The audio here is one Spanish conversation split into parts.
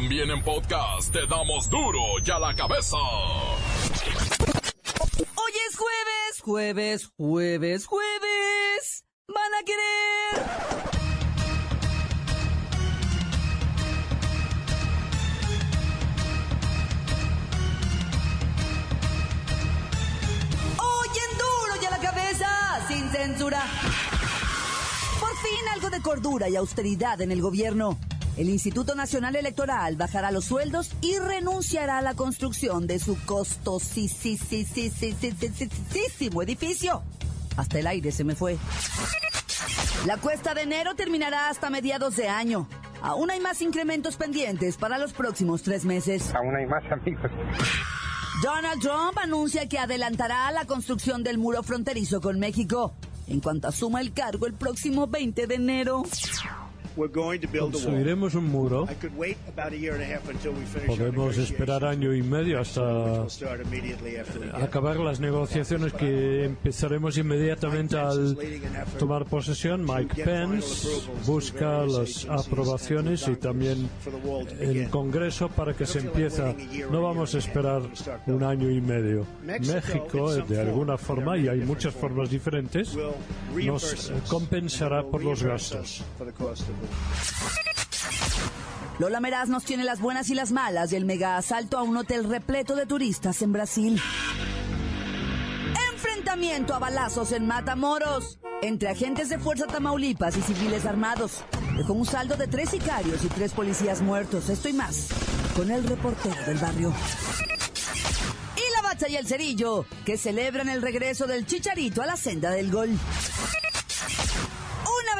También en podcast te damos duro y a la cabeza. Hoy es jueves, jueves, jueves, jueves. Van a querer. Hoy en duro y a la cabeza, sin censura. Por fin algo de cordura y austeridad en el gobierno. El Instituto Nacional Electoral bajará los sueldos y renunciará a la construcción de su costosísimo edificio. Hasta el aire se me fue. La cuesta de enero terminará hasta mediados de año. Aún hay más incrementos pendientes para los próximos tres meses. Aún hay más amigos. Donald Trump anuncia que adelantará la construcción del muro fronterizo con México en cuanto asuma el cargo el próximo 20 de enero. Construiremos un muro. Podemos esperar año y medio hasta acabar las negociaciones que empezaremos inmediatamente al tomar posesión. Mike Pence busca las aprobaciones y también el Congreso para que se empiece. No vamos a esperar un año y medio. México, de alguna forma, y hay muchas formas diferentes, nos compensará por los gastos. Lola Meraz nos tiene las buenas y las malas del mega asalto a un hotel repleto de turistas en Brasil. Enfrentamiento a balazos en Matamoros entre agentes de Fuerza Tamaulipas y civiles armados. Dejó un saldo de tres sicarios y tres policías muertos. Esto y más con el reportero del barrio. Y la bacha y el cerillo que celebran el regreso del chicharito a la senda del gol.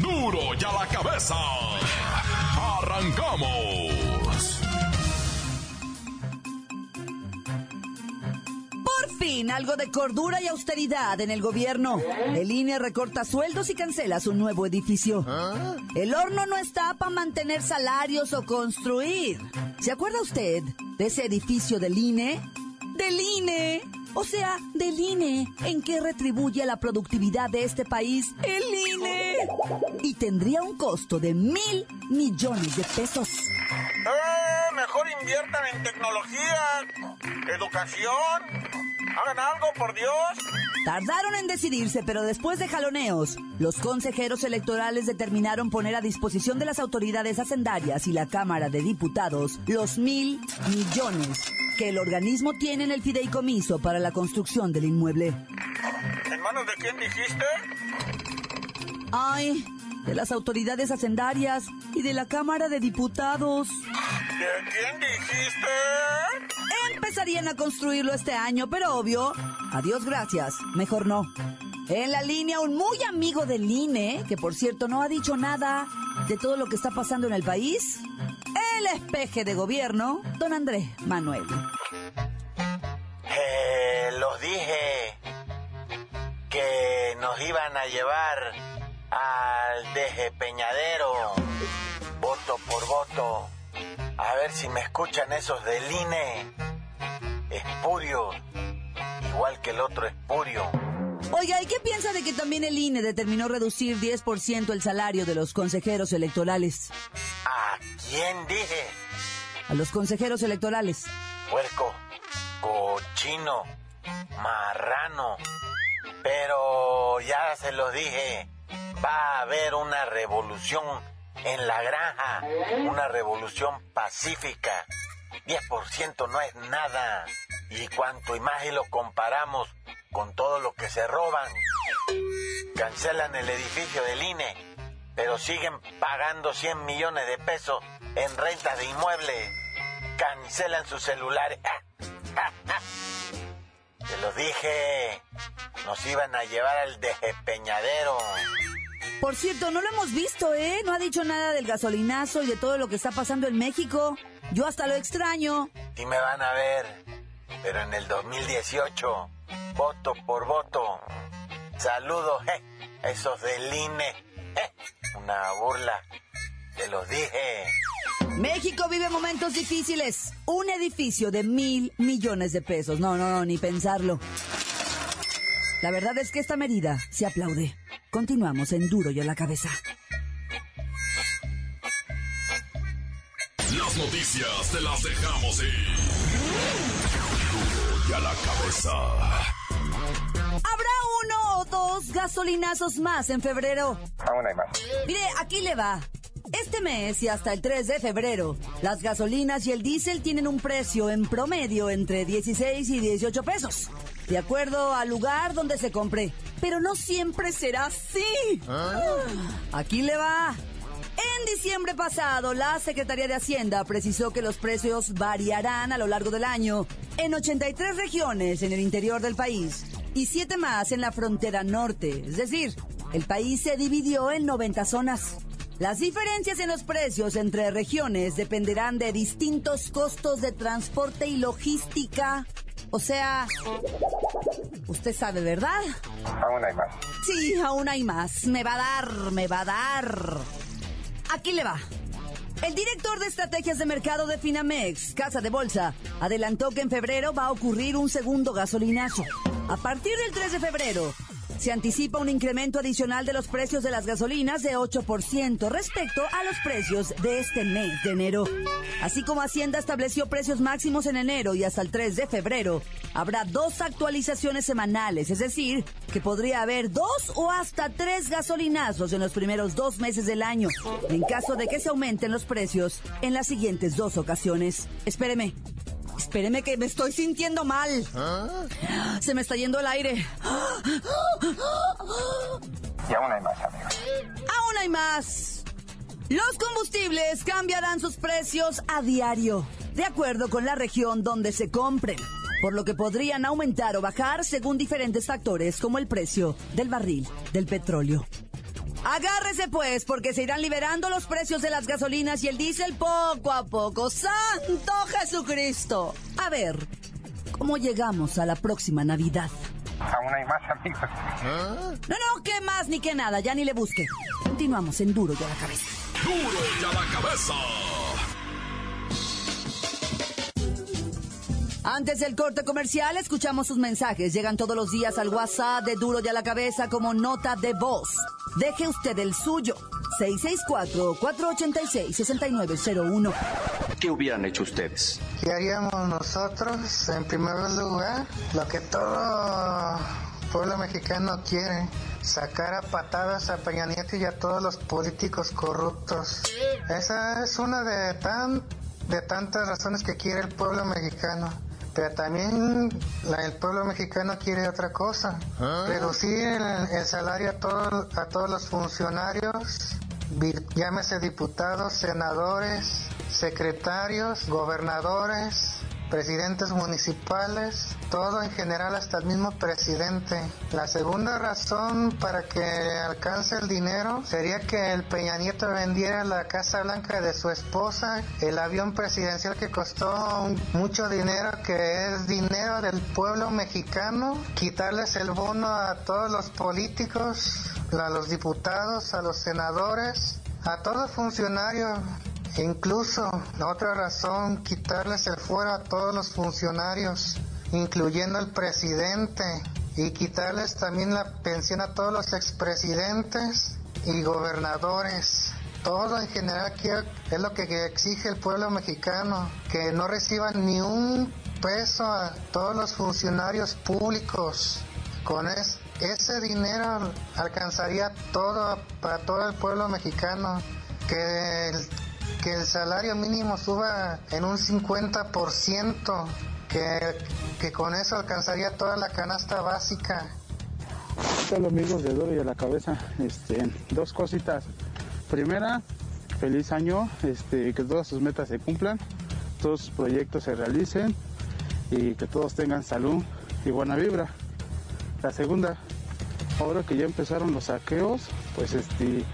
Duro y a la cabeza. Arrancamos. Por fin, algo de cordura y austeridad en el gobierno. El INE recorta sueldos y cancela su nuevo edificio. El horno no está para mantener salarios o construir. ¿Se acuerda usted de ese edificio del INE? Del INE. O sea, del INE, en que retribuye la productividad de este país el INE. Y tendría un costo de mil millones de pesos. ¡Eh! Mejor inviertan en tecnología, educación. Hagan algo, por Dios. Tardaron en decidirse, pero después de jaloneos, los consejeros electorales determinaron poner a disposición de las autoridades hacendarias y la Cámara de Diputados los mil millones que el organismo tiene en el fideicomiso para la construcción del inmueble. ¿En manos de quién dijiste? Ay, de las autoridades hacendarias y de la Cámara de Diputados. ¿De quién dijiste? Empezarían a construirlo este año, pero obvio, adiós gracias, mejor no. En la línea, un muy amigo del INE, que por cierto no ha dicho nada de todo lo que está pasando en el país, el espeje de gobierno, don Andrés Manuel. Eh, los dije que nos iban a llevar al despeñadero, voto por voto. A ver si me escuchan esos del INE. Espurio, igual que el otro espurio. Oiga, ¿y qué piensa de que también el INE determinó reducir 10% el salario de los consejeros electorales? ¿A quién dije? A los consejeros electorales. Puerco, cochino, marrano. Pero ya se los dije, va a haber una revolución en la granja, una revolución pacífica. 10% no es nada. Y cuanto y más y lo comparamos con todo lo que se roban. Cancelan el edificio del INE, pero siguen pagando 100 millones de pesos en rentas de inmuebles. Cancelan sus celulares. Te lo dije, nos iban a llevar al despeñadero. Por cierto, no lo hemos visto, ¿eh? No ha dicho nada del gasolinazo y de todo lo que está pasando en México. Yo hasta lo extraño. Y me van a ver, pero en el 2018, voto por voto. Saludos, eh, a esos del INE. Eh, una burla, te los dije. México vive momentos difíciles. Un edificio de mil millones de pesos. No, no, no, ni pensarlo. La verdad es que esta medida se aplaude. Continuamos en Duro y a la cabeza. Las noticias te las dejamos ir. Y a la cabeza. ¿Habrá uno o dos gasolinazos más en febrero? Aún hay más. Mire, aquí le va. Este mes y hasta el 3 de febrero, las gasolinas y el diésel tienen un precio en promedio entre 16 y 18 pesos, de acuerdo al lugar donde se compre. Pero no siempre será así. Aquí le va. En diciembre pasado, la Secretaría de Hacienda precisó que los precios variarán a lo largo del año en 83 regiones en el interior del país y 7 más en la frontera norte. Es decir, el país se dividió en 90 zonas. Las diferencias en los precios entre regiones dependerán de distintos costos de transporte y logística. O sea, usted sabe, ¿verdad? Aún hay más. Sí, aún hay más. Me va a dar, me va a dar. Aquí le va. El director de estrategias de mercado de Finamex, Casa de Bolsa, adelantó que en febrero va a ocurrir un segundo gasolinazo. A partir del 3 de febrero, se anticipa un incremento adicional de los precios de las gasolinas de 8% respecto a los precios de este mes de enero. Así como Hacienda estableció precios máximos en enero y hasta el 3 de febrero, habrá dos actualizaciones semanales, es decir, que podría haber dos o hasta tres gasolinazos en los primeros dos meses del año, en caso de que se aumenten los precios en las siguientes dos ocasiones. Espéreme, Espéreme que me estoy sintiendo mal. Se me está yendo el aire. Y aún hay más, amigos. Aún hay más. Los combustibles cambiarán sus precios a diario, de acuerdo con la región donde se compren, por lo que podrían aumentar o bajar según diferentes factores como el precio del barril del petróleo. Agárrese pues, porque se irán liberando los precios de las gasolinas y el diésel poco a poco. ¡Santo Jesucristo! A ver, ¿cómo llegamos a la próxima Navidad? Aún hay más, amigos. No, no, qué más ni qué nada, ya ni le busque. Continuamos en Duro y a la cabeza. Duro y a la cabeza. Antes del corte comercial, escuchamos sus mensajes. Llegan todos los días al WhatsApp de Duro y a la cabeza como nota de voz. Deje usted el suyo. 664-486-6901. ¿Qué hubieran hecho ustedes? ¿Qué haríamos nosotros? En primer lugar, lo que todo pueblo mexicano quiere, sacar a patadas a Peña Nieto y a todos los políticos corruptos. Esa es una de, tan, de tantas razones que quiere el pueblo mexicano. Pero también la- el pueblo mexicano quiere otra cosa, reducir el, el salario a, todo- a todos los funcionarios, llámese diputados, senadores, secretarios, gobernadores, presidentes municipales, todo en general hasta el mismo presidente. La segunda razón para que alcance el dinero sería que el Peña Nieto vendiera la Casa Blanca de su esposa, el avión presidencial que costó mucho dinero, que es dinero del pueblo mexicano, quitarles el bono a todos los políticos, a los diputados, a los senadores, a todo funcionario Incluso, otra razón, quitarles el fuero a todos los funcionarios, incluyendo al presidente, y quitarles también la pensión a todos los expresidentes y gobernadores. Todo en general es lo que exige el pueblo mexicano, que no reciban ni un peso a todos los funcionarios públicos. Con es- ese dinero alcanzaría todo para todo el pueblo mexicano. Que que el salario mínimo suba en un 50%, que, que con eso alcanzaría toda la canasta básica. ¿Qué tal amigos de Duro y a la cabeza? Este, dos cositas. Primera, feliz año, este, que todas sus metas se cumplan, todos sus proyectos se realicen y que todos tengan salud y buena vibra. La segunda, ahora que ya empezaron los saqueos, pues este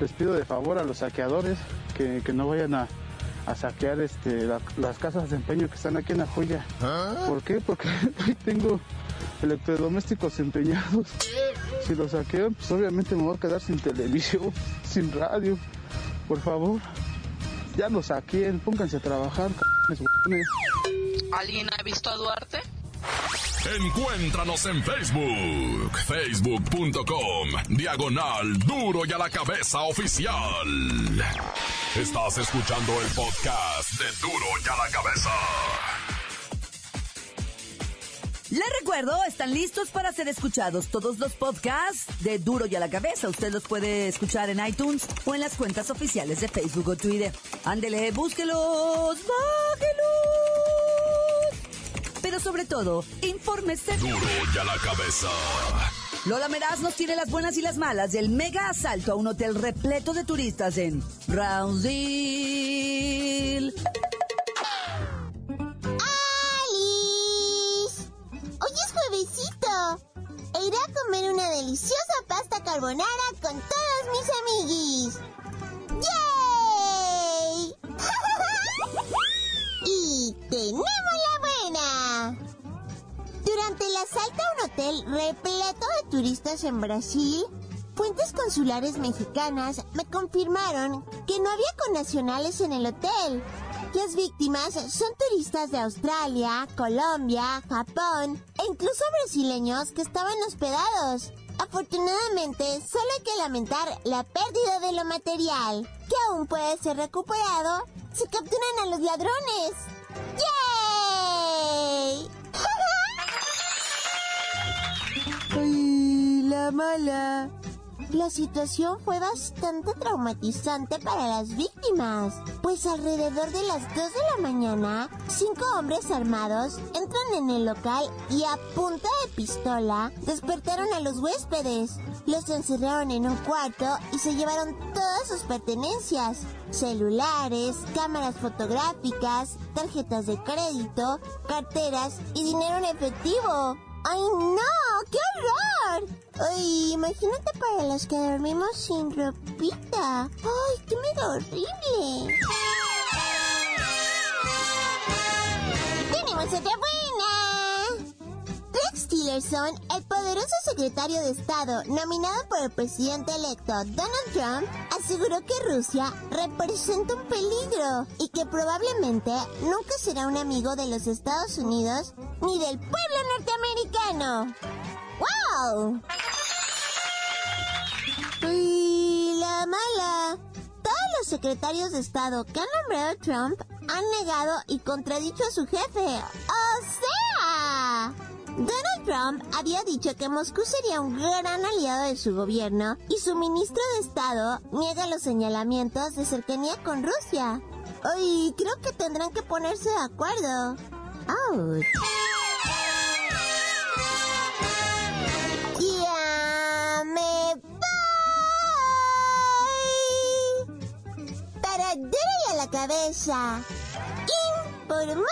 les pido de favor a los saqueadores que, que no vayan a, a saquear este la- las casas de empeño que están aquí en la joya. ¿Por qué? Porque ahí tengo electrodomésticos empeñados. Si los saquean, pues obviamente me voy a quedar sin televisión, sin radio. Por favor, ya los saqueen, pónganse a trabajar. ¿Alguien ha visto a Duarte? Encuéntranos en Facebook, facebook.com, diagonal duro y a la cabeza oficial. Estás escuchando el podcast de duro y a la cabeza. Les recuerdo, están listos para ser escuchados todos los podcasts de Duro y a la Cabeza. Usted los puede escuchar en iTunes o en las cuentas oficiales de Facebook o Twitter. Ándele, búsquelos, bájelos. Pero sobre todo, infórmese. Duro y a la cabeza. Lola Meraz nos tiene las buenas y las malas del mega asalto a un hotel repleto de turistas en Brownsville. ¡Alice! Hoy es juevesito. E iré a comer una deliciosa pasta carbonara con todos mis amiguis. ¡Yay! y tenemos. Durante el asalto a un hotel repleto de turistas en Brasil, fuentes consulares mexicanas me confirmaron que no había connacionales en el hotel. Las víctimas son turistas de Australia, Colombia, Japón e incluso brasileños que estaban hospedados. Afortunadamente, solo hay que lamentar la pérdida de lo material, que aún puede ser recuperado si capturan a los ladrones. ¡Yay! ¡Ay, la mala! La situación fue bastante traumatizante para las víctimas, pues alrededor de las 2 de la mañana, cinco hombres armados entran en el local y a punta de pistola despertaron a los huéspedes. Los encerraron en un cuarto y se llevaron todas sus pertenencias, celulares, cámaras fotográficas, tarjetas de crédito, carteras y dinero en efectivo. ¡Ay, no! ¡Qué horror! Ay, imagínate para los que dormimos sin ropita. ¡Ay, qué miedo horrible! ¡Tenemos otra Tillerson, el poderoso secretario de Estado nominado por el presidente electo Donald Trump, aseguró que Rusia representa un peligro y que probablemente nunca será un amigo de los Estados Unidos ni del pueblo norteamericano. ¡Wow! ¡Uy, la mala! Todos los secretarios de Estado que han nombrado Trump han negado y contradicho a su jefe. ¡O sea! Donald Trump había dicho que Moscú sería un gran aliado de su gobierno y su ministro de Estado niega los señalamientos de cercanía con Rusia. Ay, creo que tendrán que ponerse de acuerdo. ¡Ouch! ¡Ya! Para y a la cabeza. Informó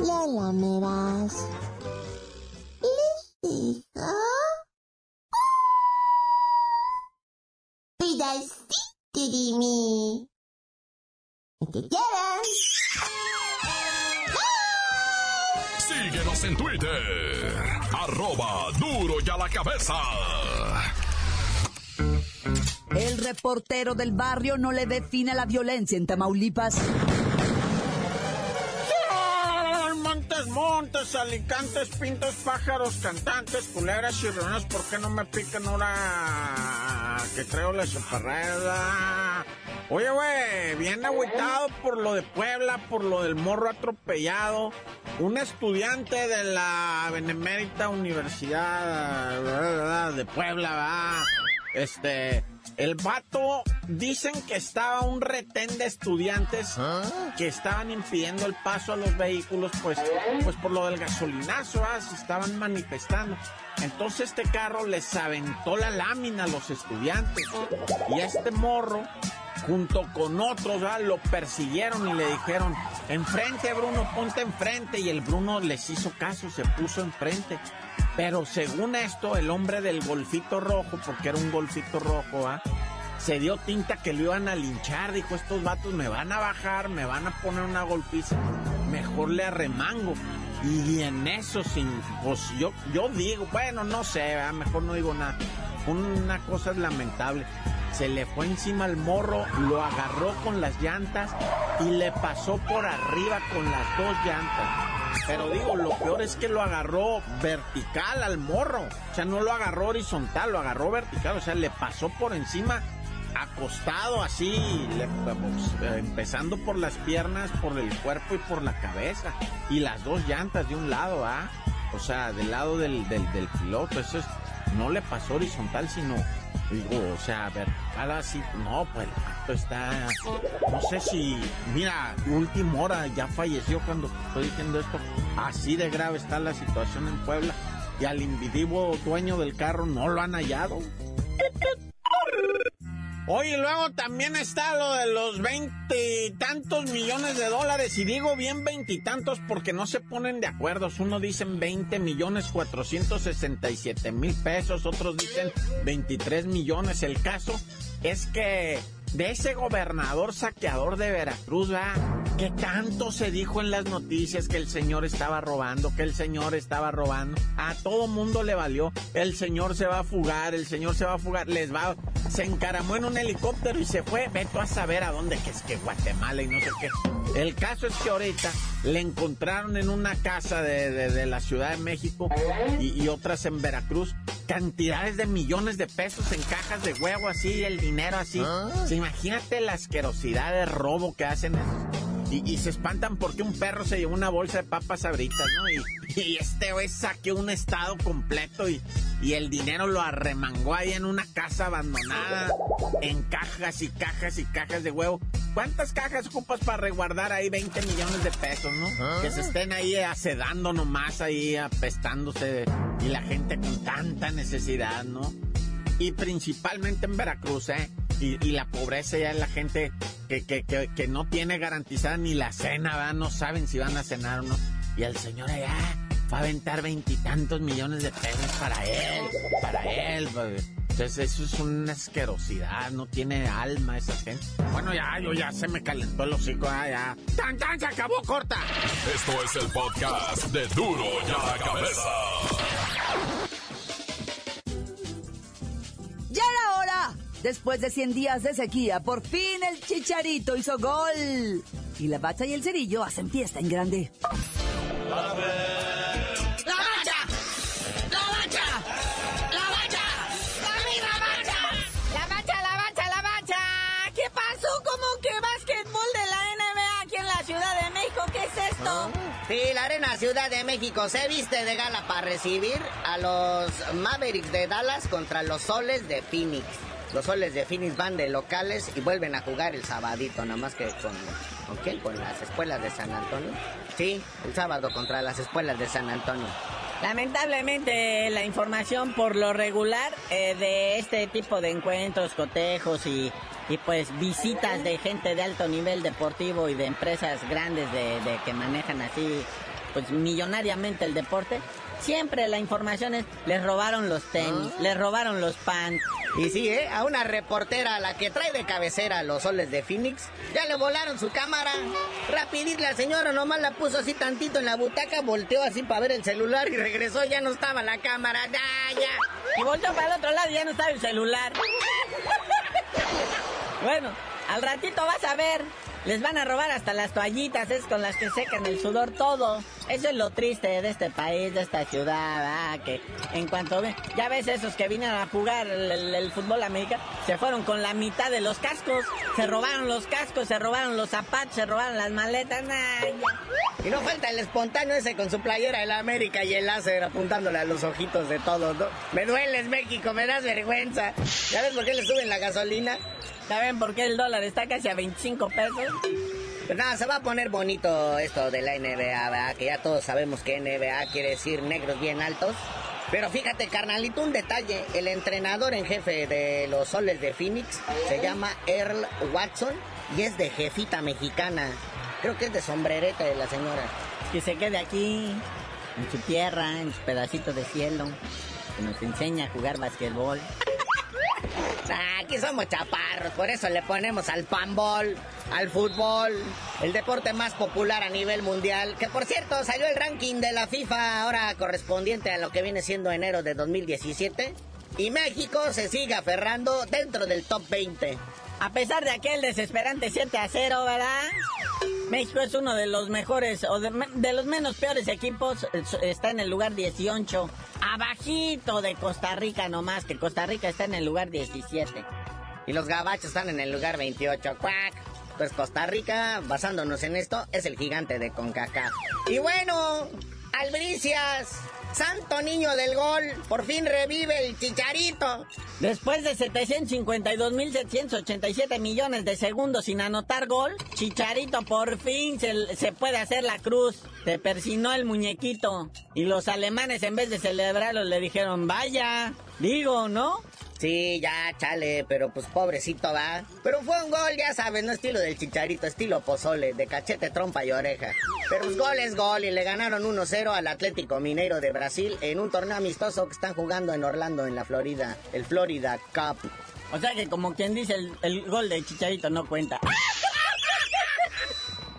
Lola Meras. Síguenos en Twitter, arroba duro y a la cabeza. El reportero del barrio no le ve fin a la violencia en Tamaulipas. Montes, montes, alicantes, pintos, pájaros, cantantes, culebras y reuniones, ¿por qué no me pican ahora que traigo la chaparrera? Oye, güey, bien agüitado por lo de Puebla, por lo del morro atropellado. Un estudiante de la Benemérita Universidad de Puebla, va. Este, el vato, dicen que estaba un retén de estudiantes que estaban impidiendo el paso a los vehículos, pues, pues por lo del gasolinazo, ¿ah? se estaban manifestando. Entonces este carro les aventó la lámina a los estudiantes y a este morro junto con otros, ¿verdad? lo persiguieron y le dijeron, enfrente Bruno, ponte enfrente. Y el Bruno les hizo caso, se puso enfrente. Pero según esto, el hombre del golfito rojo, porque era un golfito rojo, ¿ah? se dio tinta que lo iban a linchar. Dijo, estos vatos me van a bajar, me van a poner una golpiza. Mejor le arremango. Y en eso, sin, pues yo, yo digo, bueno, no sé, mejor no digo nada. Una cosa lamentable. Se le fue encima al morro, lo agarró con las llantas y le pasó por arriba con las dos llantas. Pero digo, lo peor es que lo agarró vertical al morro. O sea, no lo agarró horizontal, lo agarró vertical. O sea, le pasó por encima acostado así, pues, empezando por las piernas, por el cuerpo y por la cabeza. Y las dos llantas de un lado, ¿ah? O sea, del lado del, del, piloto. Eso es, no le pasó horizontal, sino, digo, o sea, vertical así. No, pues el acto está. No sé si. Mira, última hora ya falleció cuando estoy diciendo esto. Así de grave está la situación en Puebla. Y al individuo dueño del carro no lo han hallado. Oye, luego también está lo de los veintitantos millones de dólares. Y digo bien veintitantos porque no se ponen de acuerdo. Uno dicen 20 millones 467 mil pesos, otros dicen 23 millones. El caso es que de ese gobernador saqueador de Veracruz, ¿verdad? Que tanto se dijo en las noticias que el señor estaba robando, que el señor estaba robando. A todo mundo le valió. El señor se va a fugar, el señor se va a fugar. Les va, se encaramó en un helicóptero y se fue. Veto a saber a dónde, que es que Guatemala y no sé qué. El caso es que ahorita le encontraron en una casa de, la Ciudad de México y, otras en Veracruz cantidades de millones de pesos en cajas de huevo así, el dinero así. ¿Ah? Imagínate la asquerosidad de robo que hacen y, se espantan porque un perro se llevó una bolsa de papas abritas, ¿no? Y, este güey saqueó un estado completo y, y el dinero lo arremangó ahí en una casa abandonada, en cajas y cajas y cajas de huevo. ¿Cuántas cajas ocupas para resguardar ahí 20 millones de pesos, no? Ah. Que se estén ahí acedando nomás, ahí apestándose y la gente con tanta necesidad, ¿no? Y principalmente en Veracruz, ¿eh? Y, la pobreza ya es la gente que, que, que, no tiene garantizada ni la cena, ¿verdad? No saben si van a cenar o no. Y el señor allá va a aventar veintitantos millones de pesos para él, para él. Pues. Entonces eso es una asquerosidad, no tiene alma esa gente. Bueno, ya, yo ya se me calentó el hocico, ya, ya. ¡Tan, tan! ¡Se acabó, corta! Esto es el podcast de Duro ya la Cabeza. Después de 100 días de sequía, por fin el Chicharito hizo gol. Y la bacha y el cerillo hacen fiesta en grande. ¡La bacha! ¡La bacha! ¡La bacha! ¡La misma bacha! ¡La bacha, la bacha, la bacha! ¿Qué pasó? ¿Cómo que básquetbol de la NBA aquí en la Ciudad de México? ¿Qué es esto? Sí, la Arena Ciudad de México se viste de gala para recibir a los Mavericks de Dallas contra los Soles de Phoenix. Los soles de Phoenix van de locales y vuelven a jugar el sabadito, nada más que con, ¿con Con las escuelas de San Antonio. Sí, el sábado contra las escuelas de San Antonio. Lamentablemente la información por lo regular eh, de este tipo de encuentros, cotejos y, y, pues visitas de gente de alto nivel deportivo y de empresas grandes de, de que manejan así pues millonariamente el deporte, siempre la información es les robaron los tenis, les robaron los pants, y sí, ¿eh? A una reportera, a la que trae de cabecera los soles de Phoenix, ya le volaron su cámara. Rapidito la señora nomás la puso así tantito en la butaca, volteó así para ver el celular y regresó, ya no estaba la cámara, ya, ya. Y volteó para el otro lado y ya no estaba el celular. bueno, al ratito vas a ver. Les van a robar hasta las toallitas, es con las que secan el sudor todo. Eso es lo triste de este país, de esta ciudad, ah, que en cuanto ven, ya ves esos que vinieron a jugar el, fútbol americano, se fueron con la mitad de los cascos, se robaron los cascos, se robaron los zapatos, se robaron las maletas, Y no falta el espontáneo ese con su playera de la América y el láser apuntándole a los ojitos de todos, ¿no? Me dueles, México, me das vergüenza. ¿Ya ves por qué le suben la gasolina? ¿Saben por qué el dólar está casi a 25 pesos? Pues nada, se va a poner bonito esto de la NBA, ¿verdad? Que ya todos sabemos que NBA quiere decir negros bien altos. Pero fíjate, carnalito, un detalle. El entrenador en jefe de los soles de Phoenix se llama Earl Watson y es de jefita mexicana. Creo que es de sombrereta de la señora. Que se quede aquí. en su tierra, en su pedacito de cielo, que nos enseña a jugar basquetbol. Ah, aquí somos chaparros, por eso le ponemos al panball, al fútbol, el deporte más popular a nivel mundial. Que por cierto, salió el ranking de la FIFA ahora correspondiente a lo que viene siendo enero de 2017. Y México se sigue aferrando dentro del top 20. A pesar de aquel desesperante 7 a 0, ¿verdad? México es uno de los mejores o de, los menos peores equipos. Está en el lugar 18. Abajito de Costa Rica nomás, que Costa Rica está en el lugar 17. Y los gabachos están en el lugar 28. ¡Cuac! Pues Costa Rica, basándonos en esto, es el gigante de CONCACAF. Y bueno, Albricias, Santo niño del gol, por fin revive el chicharito. Después de 752.787 millones de segundos sin anotar gol, Chicharito por fin se, se, puede hacer la cruz. Se persinó el muñequito. Y los alemanes en vez de celebrarlo le dijeron, vaya, digo, ¿no? Sí, ya, chale, pero pues pobrecito va. Pero fue un gol, ya sabes, no estilo del chicharito, estilo pozole, de cachete, trompa y oreja. Pero pues gol es gol y le ganaron 1-0 al Atlético Mineiro de Brasil en un torneo amistoso que están jugando en Orlando, en la Florida, el Florida Cup. O sea que como quien dice, el, el gol de chicharito no cuenta.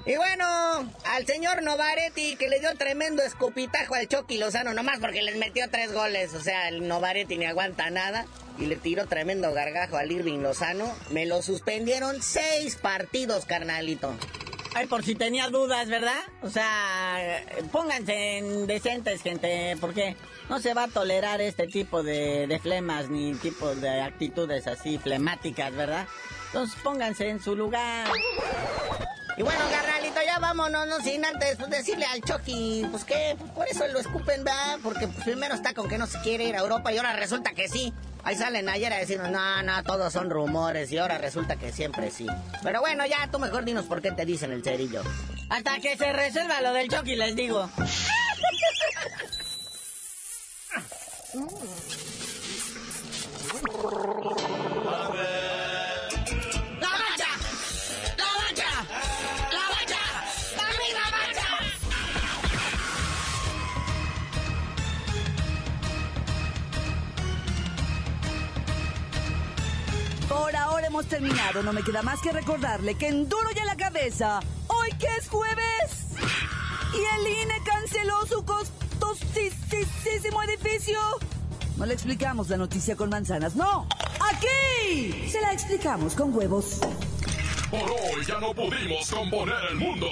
Y bueno, al señor Novaretti que le dio tremendo escupitajo al Chucky Lozano, nomás porque les metió tres goles. O sea, el Novaretti ni aguanta nada. Y le tiró tremendo gargajo al Irving Lozano. Me lo suspendieron seis partidos, carnalito. Ay, por si tenía dudas, ¿verdad? O sea, pónganse en decentes, gente, porque no se va a tolerar este tipo de, de flemas ni tipo de actitudes así flemáticas, ¿verdad? Entonces pónganse en su lugar. Y bueno, carnalito, ya vámonos, no sin antes pues, decirle al Chucky, pues que por eso lo escupen, ¿verdad? Porque pues, primero está con que no se quiere ir a Europa y ahora resulta que sí. Ahí salen ayer a decirnos, no, no, todos son rumores y ahora resulta que siempre sí. Pero bueno, ya tú mejor dinos por qué te dicen el cerillo. Hasta que se resuelva lo del Chucky, les digo. terminado. No me queda más que recordarle que en duro ya la cabeza, hoy que es jueves, y el INE canceló su costosísimo edificio. No le explicamos la noticia con manzanas, no. Aquí se la explicamos con huevos. Por hoy ya no pudimos componer el mundo.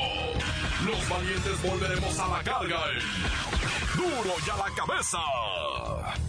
Los valientes volveremos a la carga. en Duro y a la cabeza.